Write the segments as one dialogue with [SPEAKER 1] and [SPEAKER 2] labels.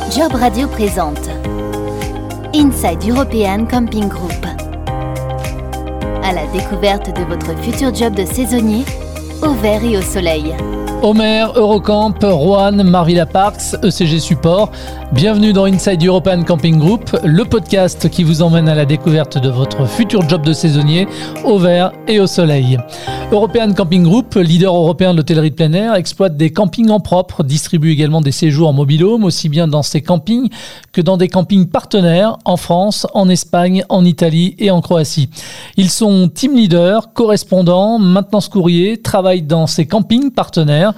[SPEAKER 1] Job Radio présente Inside European Camping Group. À la découverte de votre futur job de saisonnier, au vert et au soleil.
[SPEAKER 2] Omer, Eurocamp, Rouen, Marvilla Parks, ECG Support. Bienvenue dans Inside European Camping Group, le podcast qui vous emmène à la découverte de votre futur job de saisonnier au vert et au soleil. European Camping Group, leader européen de l'hôtellerie de plein air, exploite des campings en propre, distribue également des séjours en mobilhome, aussi bien dans ses campings que dans des campings partenaires en France, en Espagne, en Italie et en Croatie. Ils sont team leaders, correspondants, maintenance courrier, travaillent dans ces campings partenaires.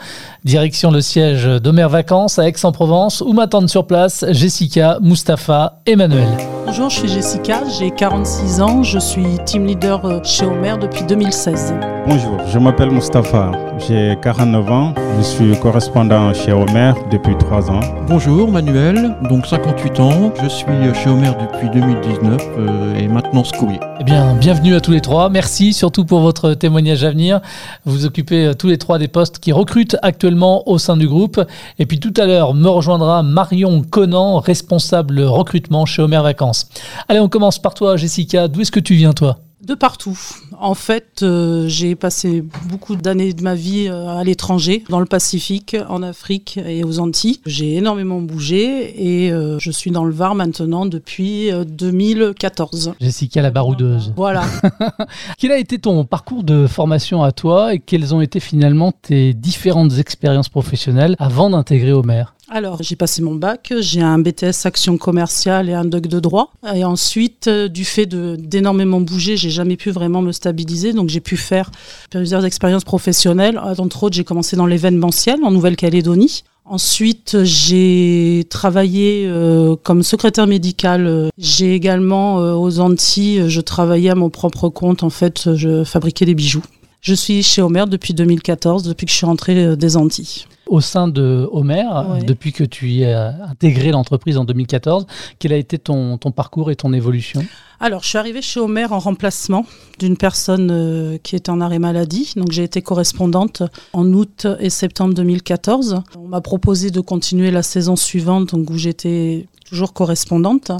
[SPEAKER 2] Direction le siège d'Omer Vacances à Aix-en-Provence où m'attendent sur place Jessica, Mustapha, Emmanuel.
[SPEAKER 3] Bonjour, je suis Jessica, j'ai 46 ans, je suis team leader euh, chez Omer depuis 2016.
[SPEAKER 4] Bonjour, je m'appelle Mustapha, j'ai 49 ans, je suis correspondant chez Omer depuis 3 ans.
[SPEAKER 5] Bonjour Manuel, donc 58 ans, je suis chez Omer depuis 2019 euh, et maintenant courrier.
[SPEAKER 2] Eh bien, bienvenue à tous les trois. Merci surtout pour votre témoignage à venir. Vous occupez euh, tous les trois des postes qui recrutent actuellement au sein du groupe. Et puis tout à l'heure, me rejoindra Marion Conan, responsable recrutement chez Omer Vacances. Allez, on commence par toi, Jessica. D'où est-ce que tu viens, toi?
[SPEAKER 3] De partout. En fait, euh, j'ai passé beaucoup d'années de ma vie euh, à l'étranger, dans le Pacifique, en Afrique et aux Antilles. J'ai énormément bougé et euh, je suis dans le Var maintenant depuis 2014.
[SPEAKER 2] Jessica la baroudeuse.
[SPEAKER 3] Voilà.
[SPEAKER 2] Quel a été ton parcours de formation à toi et quelles ont été finalement tes différentes expériences professionnelles avant d'intégrer Homer?
[SPEAKER 3] Alors, j'ai passé mon bac, j'ai un BTS action commerciale et un doc de droit. Et ensuite, euh, du fait d'énormément bouger, j'ai jamais pu vraiment me stabiliser. Donc, j'ai pu faire plusieurs expériences professionnelles. Entre autres, j'ai commencé dans l'événementiel en Nouvelle-Calédonie. Ensuite, j'ai travaillé euh, comme secrétaire médical. J'ai également euh, aux Antilles, je travaillais à mon propre compte. En fait, je fabriquais des bijoux. Je suis chez Homer depuis 2014, depuis que je suis rentrée des Antilles
[SPEAKER 2] au sein de Homer, depuis que tu y as intégré l'entreprise en 2014. Quel a été ton, ton parcours et ton évolution?
[SPEAKER 3] Alors, je suis arrivée chez Homer en remplacement d'une personne euh, qui était en arrêt maladie. Donc, j'ai été correspondante en août et septembre 2014. On m'a proposé de continuer la saison suivante, donc où j'étais toujours correspondante.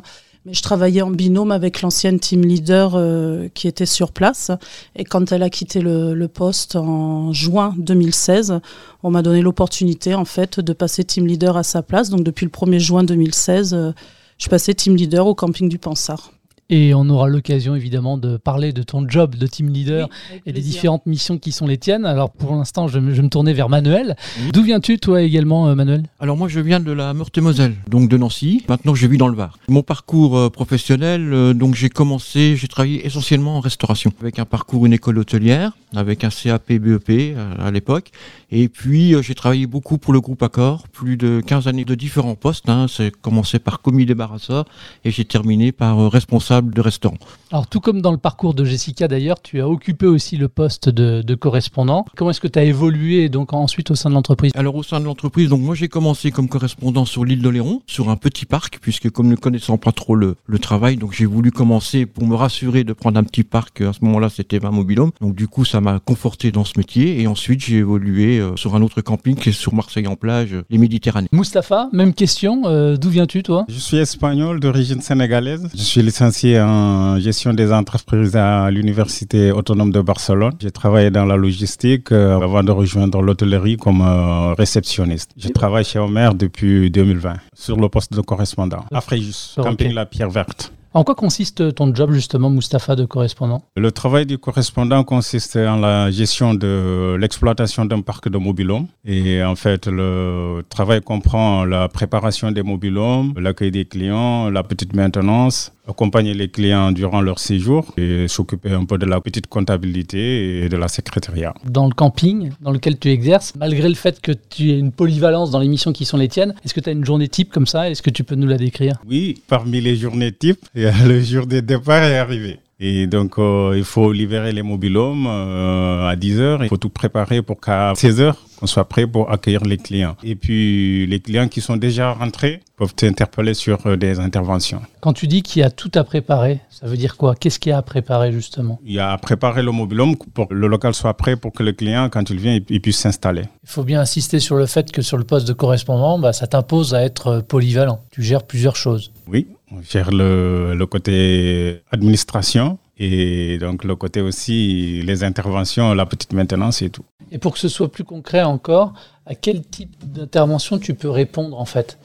[SPEAKER 3] Je travaillais en binôme avec l'ancienne team leader euh, qui était sur place. Et quand elle a quitté le, poste en juin 2016, on m'a donné l'opportunité en fait de passer team leader à sa place. Donc depuis le 1er juin 2016, euh, je passais team leader au camping du Pansard.
[SPEAKER 2] Et on aura l'occasion évidemment de parler de ton job de team leader et des différentes missions qui sont les tiennes. Alors pour l'instant, je, je, me tournais vers Manuel. D'où viens-tu toi également, euh, Manuel?
[SPEAKER 5] Alors moi, je viens de la Meurthe-et-Moselle, donc de Nancy. Maintenant, je vis dans le Var. Mon parcours euh, professionnel, euh, donc j'ai commencé, j'ai travaillé essentiellement en restauration, avec un parcours une école hôtelière, avec un CAP BEP à, l'époque. Et puis j'ai travaillé beaucoup pour le groupe Accor, plus de 15 années de différents postes. Hein. C'est commencé par commis débarrasseur et j'ai terminé par responsable de restaurant.
[SPEAKER 2] Alors tout comme dans le parcours de Jessica d'ailleurs, tu as occupé aussi le poste de, correspondant. Comment est-ce que tu as évolué donc ensuite au sein de l'entreprise?
[SPEAKER 5] Alors au sein de l'entreprise, donc moi j'ai commencé comme correspondant sur l'île d'Oléron, sur un petit parc, puisque comme ne connaissant pas trop le, travail, donc j'ai voulu commencer pour me rassurer de prendre un petit parc. À ce moment-là, c'était ma mobilhome. Donc du coup, ça m'a conforté dans ce métier. Et ensuite, j'ai évolué euh, sur un autre camping qui est sur Marseille en plage, les Méditerranées.
[SPEAKER 2] Mustapha, même question. Euh, d'où viens-tu toi?
[SPEAKER 4] Je suis espagnol d'origine sénégalaise. Je suis licencié en gestion des entreprises à l'Université autonome de Barcelone. J'ai travaillé dans la logistique euh, avant de rejoindre l'hôtellerie comme euh, réceptionniste. Je travaille chez Omer depuis 2020 sur le poste de correspondant à Fréjus, camping La Pierre Verte.
[SPEAKER 2] En quoi consiste ton job justement, Mustapha, de correspondant?
[SPEAKER 4] Le travail du correspondant consiste en la gestion de l'exploitation d'un parc de mobilhomes. Et en fait, le travail comprend la préparation des mobilhomes, l'accueil des clients, la petite maintenance, accompagner les clients durant leur séjour et s'occuper un peu de la petite comptabilité et de la secrétariat.
[SPEAKER 2] Dans le camping dans lequel tu exerces, malgré le fait que tu aies une polyvalence dans les missions qui sont les tiennes, est-ce que tu as une journée type comme ça? Est-ce que tu peux nous la décrire?
[SPEAKER 4] Oui, parmi les journées types, le jour des départs est arrivé. Et donc, euh, il faut libérer les mobilhomes euh, à 10 heures. Il faut tout préparer pour qu'à 16 heures, qu'on soit prêt pour accueillir les clients. Et puis, les clients qui sont déjà rentrés peuvent t'interpeller sur euh, des interventions.
[SPEAKER 2] Quand tu dis qu'il y a tout à préparer, ça veut dire quoi? Qu'est-ce qu'il y a à préparer justement?
[SPEAKER 4] Il y a à préparer le mobilhome pour que le local soit prêt pour que le client, quand il vient, il, il puisse s'installer.
[SPEAKER 2] Il faut bien insister sur le fait que sur le poste de correspondant, bah, ça t'impose à être euh, polyvalent. Tu gères plusieurs choses.
[SPEAKER 4] Oui, on gère le, le côté administration et donc le côté aussi les interventions, la petite maintenance et tout.
[SPEAKER 2] Et pour que ce soit plus concret encore, à quel type d'intervention tu peux répondre en fait?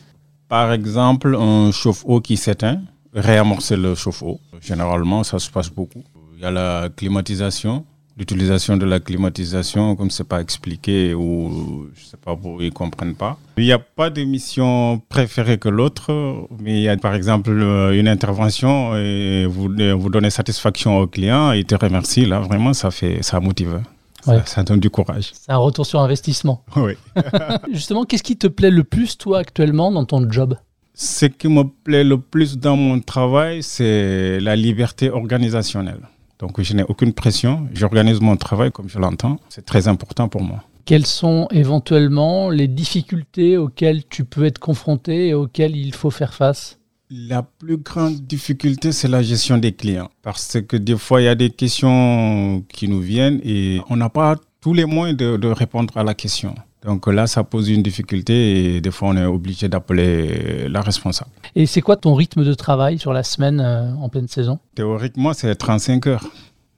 [SPEAKER 4] Par exemple, un chauffe-eau qui s'éteint, réamorcer le chauffe-eau. Généralement, ça se passe beaucoup. Il y a la climatisation, l'utilisation de la climatisation, comme c'est pas expliqué ou je sais pas, ils comprennent pas. Il n'y a pas de mission préférée que l'autre, mais il y a par exemple une intervention et vous, vous donnez satisfaction au client, il te remercie, là vraiment ça fait, ça motive.
[SPEAKER 2] Ouais.
[SPEAKER 4] Ça, ça donne du courage.
[SPEAKER 2] C'est un retour sur investissement.
[SPEAKER 4] Oui.
[SPEAKER 2] Justement, qu'est-ce qui te plaît le plus toi actuellement dans ton job?
[SPEAKER 4] Ce qui me plaît le plus dans mon travail, c'est la liberté organisationnelle. Donc, je n'ai aucune pression. J'organise mon travail comme je l'entends. C'est très important pour moi.
[SPEAKER 2] Quelles sont éventuellement les difficultés auxquelles tu peux être confronté et auxquelles il faut faire face?
[SPEAKER 4] La plus grande difficulté, c'est la gestion des clients. Parce que des fois, il y a des questions qui nous viennent et on n'a pas tous les moyens de, de répondre à la question. Donc là, ça pose une difficulté et des fois, on est obligé d'appeler la responsable.
[SPEAKER 2] Et c'est quoi ton rythme de travail sur la semaine euh, en pleine saison?
[SPEAKER 4] Théoriquement, c'est 35 heures,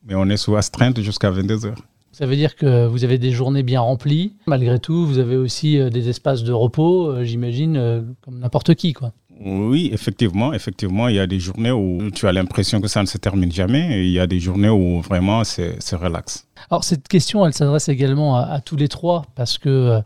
[SPEAKER 4] mais on est sous astreinte jusqu'à 22 heures.
[SPEAKER 2] Ça veut dire que vous avez des journées bien remplies. Malgré tout, vous avez aussi euh, des espaces de repos, euh, j'imagine, comme n'importe qui. Quoi.
[SPEAKER 4] Oui, effectivement, effectivement, il y a des journées où tu as l'impression que ça ne se termine jamais et il y a des journées où vraiment c'est c'est relax.
[SPEAKER 2] Alors cette question, elle s'adresse également à, à tous les trois parce que euh,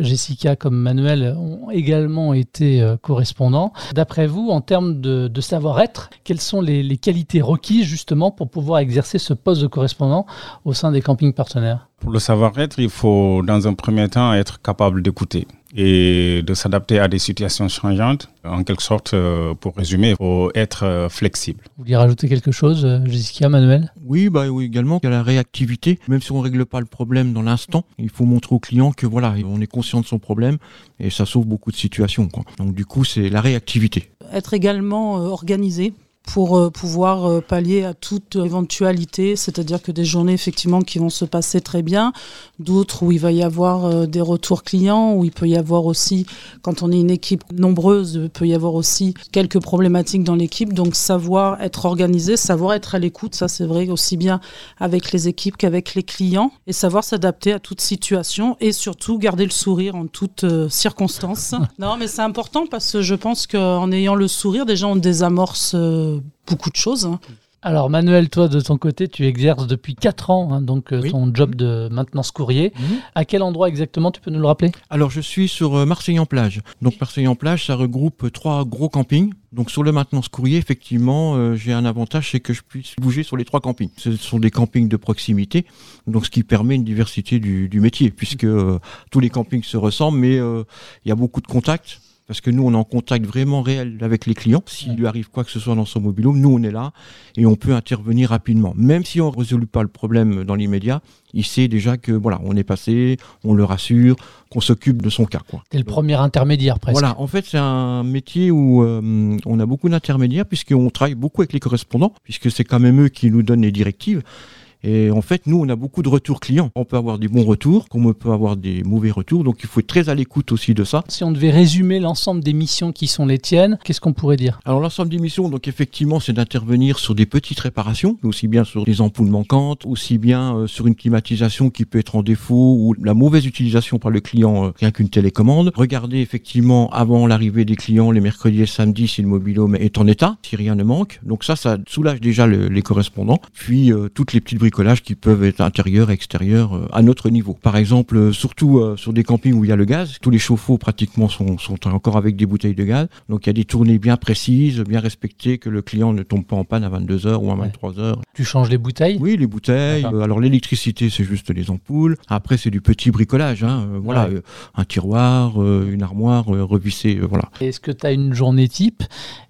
[SPEAKER 2] Jessica comme Manuel ont également été euh, correspondants. D'après vous, en termes de, de savoir-être, quelles sont les, les qualités requises justement pour pouvoir exercer ce poste de correspondant au sein des campings partenaires?
[SPEAKER 4] Pour le savoir-être, il faut dans un premier temps être capable d'écouter et de s'adapter à des situations changeantes. En quelque sorte, euh, pour résumer, il faut être flexible.
[SPEAKER 2] Vous vouliez rajouter quelque chose, Jessica, Manuel?
[SPEAKER 5] Oui, bah oui, également, il y a la réactivité. Même si on règle pas le problème dans l'instant, il faut montrer au client que voilà, on est conscient de son problème et ça sauve beaucoup de situations. Donc du coup, c'est la réactivité.
[SPEAKER 3] Être également euh, organisé pour euh, pouvoir euh, pallier à toute éventualité, c'est-à-dire que des journées effectivement qui vont se passer très bien, d'autres où il va y avoir euh, des retours clients, où il peut y avoir aussi, quand on est une équipe nombreuse, il peut y avoir aussi quelques problématiques dans l'équipe, donc savoir être organisé, savoir être à l'écoute, ça c'est vrai aussi bien avec les équipes qu'avec les clients, et savoir s'adapter à toute situation, et surtout garder le sourire en toutes circonstances. non mais c'est important parce que je pense qu'en ayant le sourire, déjà on désamorce euh, beaucoup de choses. hein.
[SPEAKER 2] Alors Manuel, toi de ton côté, tu exerces depuis 4 ans hein, donc euh,
[SPEAKER 5] Oui.
[SPEAKER 2] ton job de maintenance courrier. À quel endroit exactement tu peux nous le rappeler?
[SPEAKER 5] Alors je suis sur euh, Marseille en plage. Donc Marseille en plage, ça regroupe euh, trois gros campings. Donc sur le maintenance courrier, effectivement, euh, j'ai un avantage, c'est que je puisse bouger sur les trois campings. Ce sont des campings de proximité, donc ce qui permet une diversité du, du métier, puisque euh, tous les campings se ressemblent, mais euh, il y a beaucoup de contacts. Parce que nous, on est en contact vraiment réel avec les clients. S'il lui arrive quoi que ce soit dans son mobilhome, nous, on est là et on peut intervenir rapidement. Même si on ne résout pas le problème dans l'immédiat, il sait déjà que voilà, on est passé, on le rassure, qu'on s'occupe de son cas.
[SPEAKER 2] T'es le premier intermédiaire presque.
[SPEAKER 5] Voilà, en fait, c'est un métier où euh, on a beaucoup d'intermédiaires puisqu'on travaille beaucoup avec les correspondants, puisque c'est quand même eux qui nous donnent les directives. Et en fait, nous, on a beaucoup de retours clients. On peut avoir des bons retours, comme on peut avoir des mauvais retours. Donc, il faut être très à l'écoute aussi de ça.
[SPEAKER 2] Si on devait résumer l'ensemble des missions qui sont les tiennes, qu'est-ce qu'on pourrait dire?
[SPEAKER 5] Alors, l'ensemble des missions, donc effectivement, c'est d'intervenir sur des petites réparations, aussi bien sur des ampoules manquantes, aussi bien euh, sur une climatisation qui peut être en défaut ou la mauvaise utilisation par le client, euh, rien qu'une télécommande. Regarder effectivement avant l'arrivée des clients les mercredis et samedis si le mobilhome est en état, si rien ne manque. Donc ça, ça soulage déjà le- les correspondants. Puis euh, toutes les petites bricolages qui peuvent être intérieurs et extérieurs euh, à notre niveau. Par exemple, euh, surtout euh, sur des campings où il y a le gaz, tous les chauffe-eau pratiquement sont, sont encore avec des bouteilles de gaz. Donc il y a des tournées bien précises, bien respectées, que le client ne tombe pas en panne à 22h ou à
[SPEAKER 2] Ouais.
[SPEAKER 5] 23h.
[SPEAKER 2] Tu changes les bouteilles?
[SPEAKER 5] Oui, les bouteilles. Alors l'électricité, c'est juste les ampoules. Après, c'est du petit bricolage. Hein, voilà,
[SPEAKER 2] Ouais.
[SPEAKER 5] un tiroir, une armoire revissée. voilà.
[SPEAKER 2] Est-ce que tu as une journée type?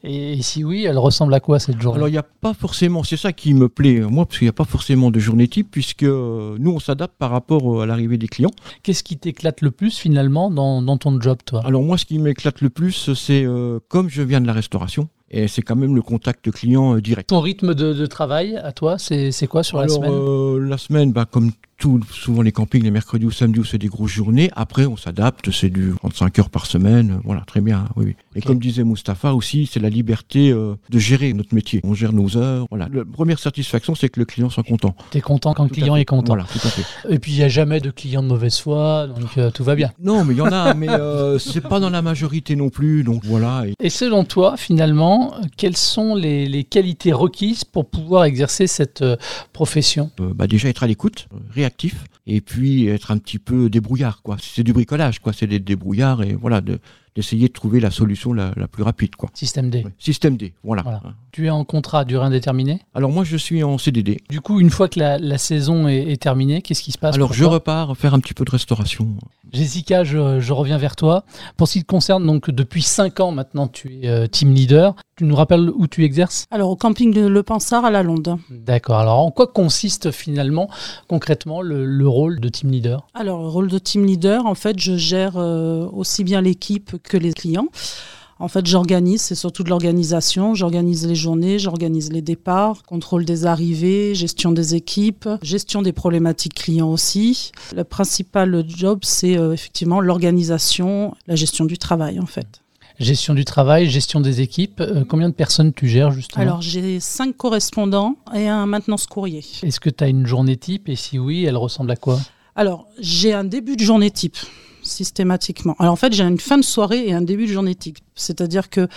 [SPEAKER 2] Et si oui, elle ressemble à quoi cette journée?
[SPEAKER 5] Alors il n'y a pas forcément, c'est ça qui me plaît moi, parce qu'il n'y a pas forcément de journée type, puisque euh, nous on s'adapte par rapport euh, à l'arrivée des clients.
[SPEAKER 2] Qu'est-ce qui t'éclate le plus finalement dans, dans ton job, toi?
[SPEAKER 5] Alors moi, ce qui m'éclate le plus, c'est euh, comme je viens de la restauration, et c'est quand même le contact client euh, direct.
[SPEAKER 2] Ton rythme de, de travail à toi, c'est quoi sur la semaine?
[SPEAKER 5] euh, la semaine, bah, comme tout, souvent les campings, les mercredis ou samedis, où c'est des grosses journées. Après, on s'adapte, c'est du 35 heures par semaine. euh, Voilà, très bien. Oui, oui. Et comme disait Mustapha aussi, c'est la liberté euh, de gérer notre métier. On gère nos heures. Voilà. La première satisfaction, c'est que le client soit content.
[SPEAKER 2] T'es content quand le
[SPEAKER 5] Tout
[SPEAKER 2] client est content.
[SPEAKER 5] Voilà, tout à fait.
[SPEAKER 2] Et puis il n'y a jamais de client de mauvaise foi, donc tout va bien.
[SPEAKER 5] Non, mais il y en a, mais c'est pas dans la majorité non plus. Donc voilà. Et
[SPEAKER 2] Et selon toi, finalement, quelles sont les, qualités requises pour pouvoir exercer cette euh, profession?
[SPEAKER 5] Euh, bah, déjà être à l'écoute, réactif, et puis être un petit peu débrouillard. quoi. C'est du bricolage, quoi. C'est des débrouillards et voilà, d'essayer de trouver la solution la, la plus rapide, quoi.
[SPEAKER 2] Système D.
[SPEAKER 5] Ouais. Système D, voilà.
[SPEAKER 2] Voilà. Tu es en contrat à durée indéterminée?
[SPEAKER 5] Alors moi, je suis en CDD.
[SPEAKER 2] Du coup, une fois que la, la saison est, est terminée, qu'est-ce qui se passe
[SPEAKER 5] Alors je repars faire un petit peu de restauration.
[SPEAKER 2] Jessica, je, je reviens vers toi. Pour ce qui te concerne, donc depuis 5 ans maintenant, tu es euh, team leader. Tu nous rappelles où tu exerces?
[SPEAKER 3] Alors, au camping de Le Pansard à la Londe.
[SPEAKER 2] D'accord. Alors, en quoi consiste finalement, concrètement, le, le rôle de team leader?
[SPEAKER 3] Alors, le rôle de team leader, en fait, je gère euh, aussi bien l'équipe que les clients. En fait, j'organise, c'est surtout de l'organisation. J'organise les journées, j'organise les départs, contrôle des arrivées, gestion des équipes, gestion des problématiques clients aussi. Le principal job, c'est euh, effectivement l'organisation, la gestion du travail, en fait.
[SPEAKER 2] Gestion du travail, gestion des équipes. Euh, combien de personnes tu gères justement?
[SPEAKER 3] Alors, j'ai cinq correspondants et un maintenance courrier.
[SPEAKER 2] Est-ce que tu as une journée type? Et si oui, elle ressemble à quoi?
[SPEAKER 3] Alors, j'ai un début de journée type, systématiquement. Alors, en fait, j'ai une fin de soirée et un début de journée type. C'est-à-dire que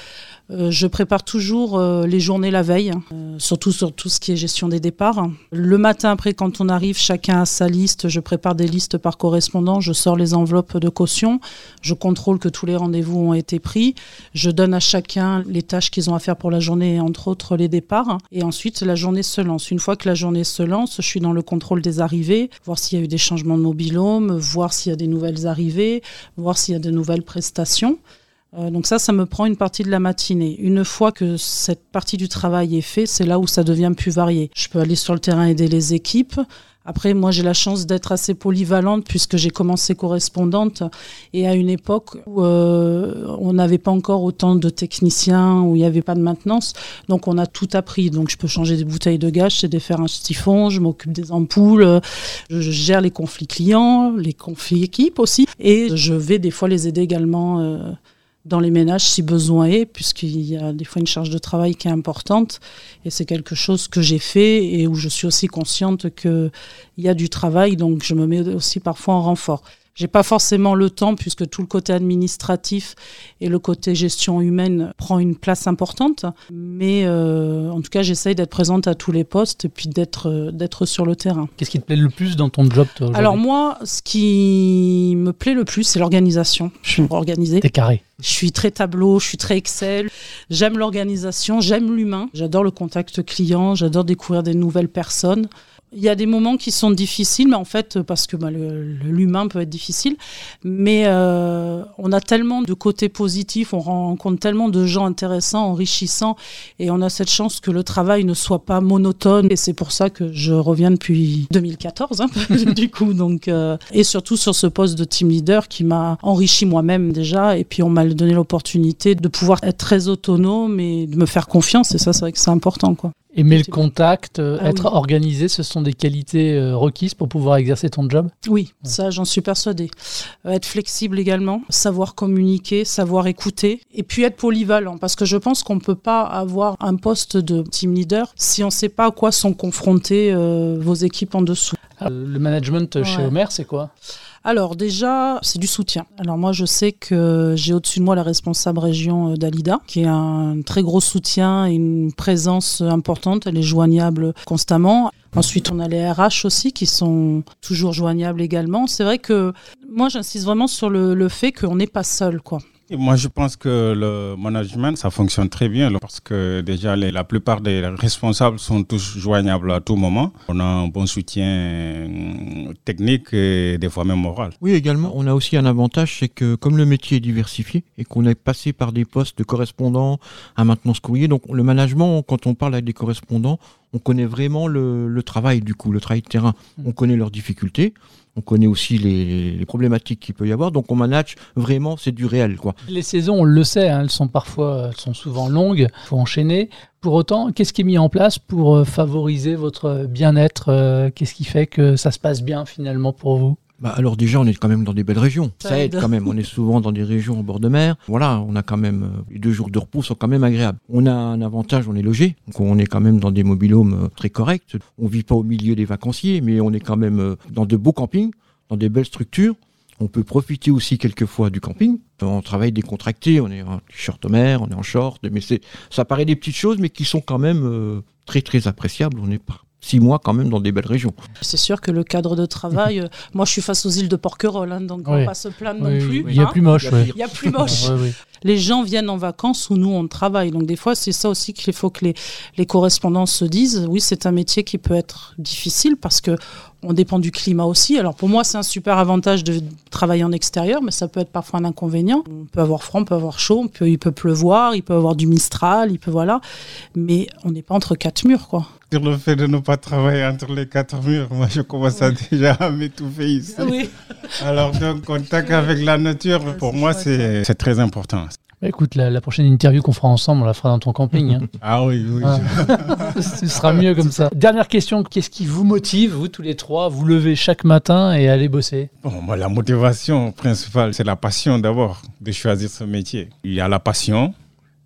[SPEAKER 3] euh, je prépare toujours euh, les journées la veille, hein, euh, surtout sur tout ce qui est gestion des départs. Le matin, après, quand on arrive, chacun a sa liste. Je prépare des listes par correspondant. Je sors les enveloppes de caution. Je contrôle que tous les rendez-vous ont été pris. Je donne à chacun les tâches qu'ils ont à faire pour la journée, entre autres les départs. Et ensuite, la journée se lance. Une fois que la journée se lance, je suis dans le contrôle des arrivées, voir s'il y a eu des changements de mobilhome, voir s'il y a des nouvelles arrivées, voir s'il y a de nouvelles prestations. Euh, donc ça, ça me prend une partie de la matinée. Une fois que cette partie du travail est faite, c'est là où ça devient plus varié. Je peux aller sur le terrain aider les équipes. Après, moi, j'ai la chance d'être assez polyvalente puisque j'ai commencé correspondante et à une époque où euh, on n'avait pas encore autant de techniciens, où il n'y avait pas de maintenance. Donc, on a tout appris. Donc, je peux changer des bouteilles de gaz, je sais défaire un siphon, je m'occupe des ampoules, je gère les conflits clients, les conflits équipes aussi. Et je vais des fois les aider également euh, dans les ménages si besoin est, puisqu'il y a des fois une charge de travail qui est importante. Et c'est quelque chose que j'ai fait et où je suis aussi consciente qu'il y a du travail, donc je me mets aussi parfois en renfort. J'ai pas forcément le temps puisque tout le côté administratif et le côté gestion humaine prend une place importante. Mais euh, en tout cas, j'essaye d'être présente à tous les postes et puis d'être euh, d'être sur le terrain.
[SPEAKER 2] Qu'est-ce qui te plaît le plus dans ton job, toi,
[SPEAKER 3] Alors moi, ce qui me plaît le plus, c'est l'organisation. Je suis organisée.
[SPEAKER 2] T'es carré.
[SPEAKER 3] Je suis très tableau, je suis très Excel. J'aime l'organisation, j'aime l'humain. J'adore le contact client, j'adore découvrir des nouvelles personnes. Il y a des moments qui sont difficiles, mais en fait, parce que bah, l'humain peut être difficile, mais euh, on a tellement de côtés positifs, on rencontre tellement de gens intéressants, enrichissants, et on a cette chance que le travail ne soit pas monotone. Et c'est pour ça que je reviens depuis 2014, hein, du coup. Donc, euh, et surtout sur ce poste de team leader qui m'a enrichi moi-même déjà, et puis on m'a donné l'opportunité de pouvoir être très autonome et de me faire confiance. Et ça, c'est vrai que c'est important, quoi.
[SPEAKER 2] Aimer le contact, euh,
[SPEAKER 3] Ah
[SPEAKER 2] être
[SPEAKER 3] oui.
[SPEAKER 2] organisé, ce sont des qualités euh, requises pour pouvoir exercer ton job?
[SPEAKER 3] Oui, ça j'en suis persuadée. Euh, être flexible également, savoir communiquer, savoir écouter, et puis être polyvalent, parce que je pense qu'on ne peut pas avoir un poste de team leader si on ne sait pas à quoi sont confrontées vos équipes en dessous.
[SPEAKER 2] Euh, Le management chez. Homer, c'est quoi?
[SPEAKER 3] Alors déjà, c'est du soutien. Alors moi, je sais que j'ai au-dessus de moi la responsable région euh, d'Alida, qui a un très gros soutien et une présence importante. Elle est joignable constamment. Ensuite, on a les RH aussi qui sont toujours joignables également. C'est vrai que moi, j'insiste vraiment sur le, le fait qu'on n'est pas seul, quoi.
[SPEAKER 4] Moi, je pense que le management, ça fonctionne très bien parce que déjà, les, la plupart des responsables sont tous joignables à tout moment. On a un bon soutien euh, technique et des fois même moral.
[SPEAKER 5] Oui, également, on a aussi un avantage, c'est que comme le métier est diversifié et qu'on est passé par des postes de correspondants à maintenance courrier, donc le management, quand on parle avec des correspondants, on connaît vraiment le, le travail du coup, le travail de terrain. On connaît leurs difficultés. On connaît aussi les, problématiques qu'il peut y avoir, donc on manage vraiment, c'est du réel. quoi.
[SPEAKER 2] Les saisons, on le sait, hein, elles sont parfois, elles sont souvent longues, il faut enchaîner. Pour autant, qu'est-ce qui est mis en place pour euh, favoriser votre bien-être euh, Qu'est-ce qui fait que ça se passe bien finalement pour vous?
[SPEAKER 5] Bah alors déjà, on est quand même dans des belles régions.
[SPEAKER 3] Ça
[SPEAKER 5] aide. quand même. On est souvent dans des régions au bord de mer. Voilà, on a quand même euh, les deux jours de repos sont quand même agréables. On a un avantage, on est logé, donc on est quand même dans des mobilhomes euh, très corrects. On vit pas au milieu des vacanciers, mais on est quand même euh, dans de beaux campings, dans des belles structures. On peut profiter aussi quelquefois du camping. On travaille décontracté, on est en t-shirt mer, on est en short, mais c'est, ça paraît des petites choses, mais qui sont quand même très très appréciables. On est pas six mois quand même dans des belles régions.
[SPEAKER 3] C'est sûr que le cadre de travail, euh, moi je suis face aux îles de Porquerolles, hein, donc on
[SPEAKER 2] Oui.
[SPEAKER 3] va pas se plaindre
[SPEAKER 2] Oui,
[SPEAKER 3] non plus.
[SPEAKER 2] Il y a
[SPEAKER 3] hein.
[SPEAKER 2] plus moche.
[SPEAKER 5] Il y a
[SPEAKER 2] ouais.
[SPEAKER 5] pire.
[SPEAKER 3] Il y a plus moche.
[SPEAKER 2] Ouais, ouais.
[SPEAKER 3] Les gens viennent en vacances où nous on travaille. Donc des fois c'est ça aussi qu'il faut que les, les correspondants se disent. Oui, c'est un métier qui peut être difficile parce que on dépend du climat aussi. Alors pour moi c'est un super avantage de travailler en extérieur, mais ça peut être parfois un inconvénient. On peut avoir froid, on peut avoir chaud, on peut, il peut pleuvoir, il peut avoir du mistral, il peut voilà. Mais on n'est pas entre quatre murs quoi.
[SPEAKER 4] Sur le fait de ne pas travailler entre les quatre murs, moi je commence à déjà à m'étouffer ici.
[SPEAKER 3] Oui.
[SPEAKER 4] Alors donc contact avec la nature, pour
[SPEAKER 3] c'est
[SPEAKER 4] moi c'est très important.
[SPEAKER 2] Bah, écoute, la, la prochaine interview qu'on fera ensemble, on la fera dans ton camping. hein.
[SPEAKER 4] Ah oui, oui.
[SPEAKER 2] Ah. Ce sera mieux comme ça. Dernière question, qu'est-ce qui vous motive, vous tous les trois, à vous lever chaque matin et aller bosser?
[SPEAKER 4] Bon, la motivation principale, c'est la passion d'abord de choisir ce métier. Il y a la passion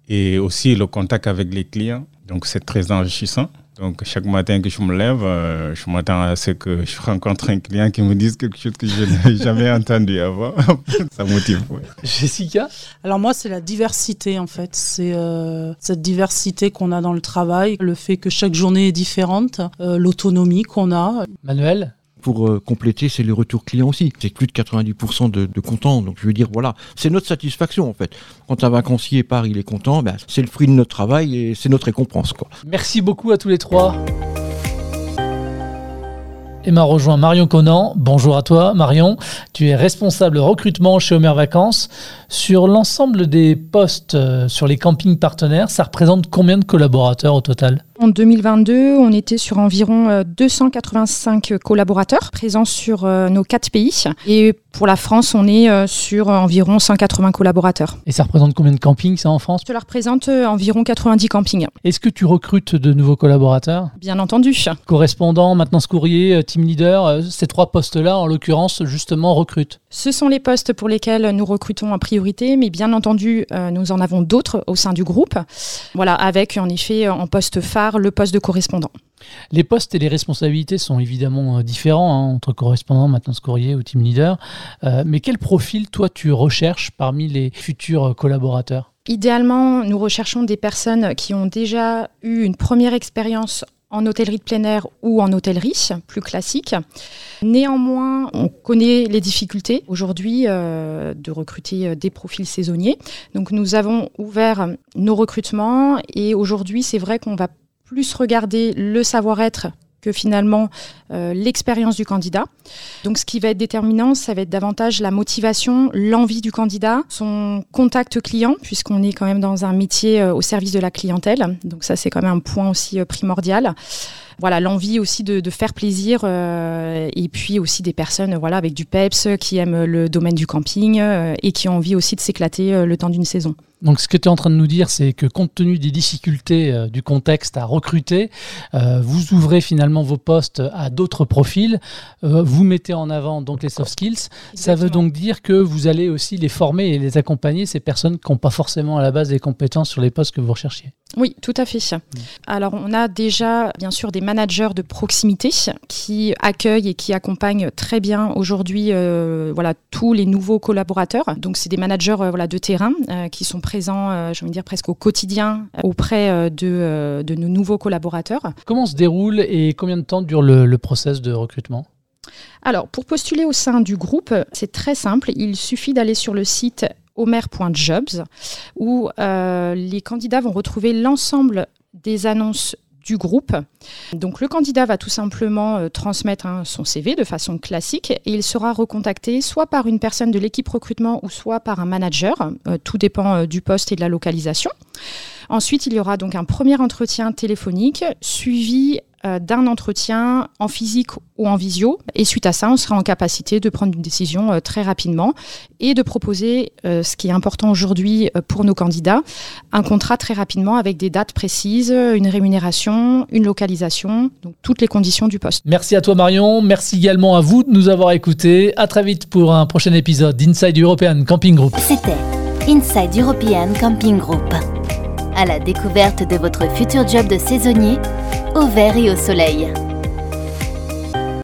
[SPEAKER 4] et aussi le contact avec les clients. Donc, c'est très enrichissant. Donc, chaque matin que je me lève, euh, je m'attends à ce que je rencontre un client qui me dise quelque chose que je n'ai jamais entendu avant. Ça motive. ouais.
[SPEAKER 2] Jessica?
[SPEAKER 3] Alors moi, c'est la diversité en fait. C'est euh, cette diversité qu'on a dans le travail, le fait que chaque journée est différente, euh, l'autonomie qu'on a.
[SPEAKER 2] Manuel?
[SPEAKER 5] Pour euh, compléter, c'est le retour client aussi. C'est plus de 90% de, de contents. Donc je veux dire, voilà, c'est notre satisfaction en fait. Quand un vacancier part, il est content, ben, c'est le fruit de notre travail et c'est notre récompense. Quoi.
[SPEAKER 2] Merci beaucoup à tous les trois. Et m'a rejoint Marion Conan. Bonjour à toi, Marion. Tu es responsable recrutement chez Homer Vacances. Sur l'ensemble des postes euh, sur les campings partenaires, ça représente combien de collaborateurs au total?
[SPEAKER 6] En 2022, on était sur environ euh, 285 collaborateurs présents sur euh, nos quatre pays. Et pour la France, on est euh, sur environ 180 collaborateurs.
[SPEAKER 2] Et ça représente combien de campings, ça, en France?
[SPEAKER 6] Cela représente euh, environ 90 campings.
[SPEAKER 2] Est-ce que tu recrutes de nouveaux collaborateurs?
[SPEAKER 6] Bien entendu.
[SPEAKER 2] Correspondant, maintenance courrier, euh, team leader, euh, ces trois postes-là, en l'occurrence, justement, recrutent.
[SPEAKER 6] Ce sont les postes pour lesquels nous recrutons en priorité, mais bien entendu, euh, nous en avons d'autres au sein du groupe. Voilà, avec en effet en poste phare le poste de correspondant.
[SPEAKER 2] Les postes et les responsabilités sont évidemment euh, différents hein, entre correspondant, maintenance courrier ou team leader. Euh, mais quel profil, toi, tu recherches parmi les futurs collaborateurs?
[SPEAKER 6] Idéalement, nous recherchons des personnes qui ont déjà eu une première expérience en hôtellerie de plein air ou en hôtellerie, plus classique. Néanmoins, on connaît les difficultés aujourd'hui euh, de recruter des profils saisonniers. Donc nous avons ouvert nos recrutements et aujourd'hui, c'est vrai qu'on va plus regarder le savoir-être que finalement euh, l'expérience du candidat. Donc ce qui va être déterminant, ça va être davantage la motivation, l'envie du candidat, son contact client, puisqu'on est quand même dans un métier euh, au service de la clientèle. Donc ça, c'est quand même un point aussi euh, primordial. Voilà, l'envie aussi de, de faire plaisir euh, et puis aussi des personnes voilà, avec du peps qui aiment le domaine du camping et qui ont envie aussi de s'éclater le temps d'une saison.
[SPEAKER 2] Donc, ce que tu es en train de nous dire, c'est que compte tenu des difficultés euh, du contexte à recruter, euh, vous ouvrez finalement vos postes à d'autres profils. Euh, vous mettez en avant donc les soft skills. Ça veut donc dire que vous allez aussi les former et les accompagner, ces personnes qui n'ont pas forcément à la base des compétences sur les postes que vous recherchiez.
[SPEAKER 6] Oui, tout à fait. Alors, on a déjà, bien sûr, des managers de proximité qui accueillent et qui accompagnent très bien aujourd'hui voilà, tous les nouveaux collaborateurs. Donc, c'est des managers voilà, de terrain qui sont présents, je veux dire, presque au quotidien auprès de, de, nos nouveaux collaborateurs.
[SPEAKER 2] Comment se déroule et combien de temps dure le, le process de recrutement?
[SPEAKER 6] Alors, pour postuler au sein du groupe, c'est très simple. Il suffit d'aller sur le site omer.jobs où euh, les candidats vont retrouver l'ensemble des annonces du groupe. Donc le candidat va tout simplement euh, transmettre hein, son CV de façon classique et il sera recontacté soit par une personne de l'équipe recrutement ou soit par un manager. Euh, tout dépend du poste et de la localisation. Ensuite, il y aura donc un premier entretien téléphonique suivi euh, d'un entretien en physique ou en visio. Et suite à ça, on sera en capacité de prendre une décision euh, très rapidement et de proposer, euh, ce qui est important aujourd'hui pour nos candidats, un contrat très rapidement avec des dates précises, une rémunération, une localisation, donc toutes les conditions du poste.
[SPEAKER 2] Merci à toi Marion, merci également à vous de nous avoir écoutés. À très vite pour un prochain épisode d'Inside European Camping Group.
[SPEAKER 1] C'était Inside European Camping Group. À la découverte de votre futur job de saisonnier au vert et au soleil.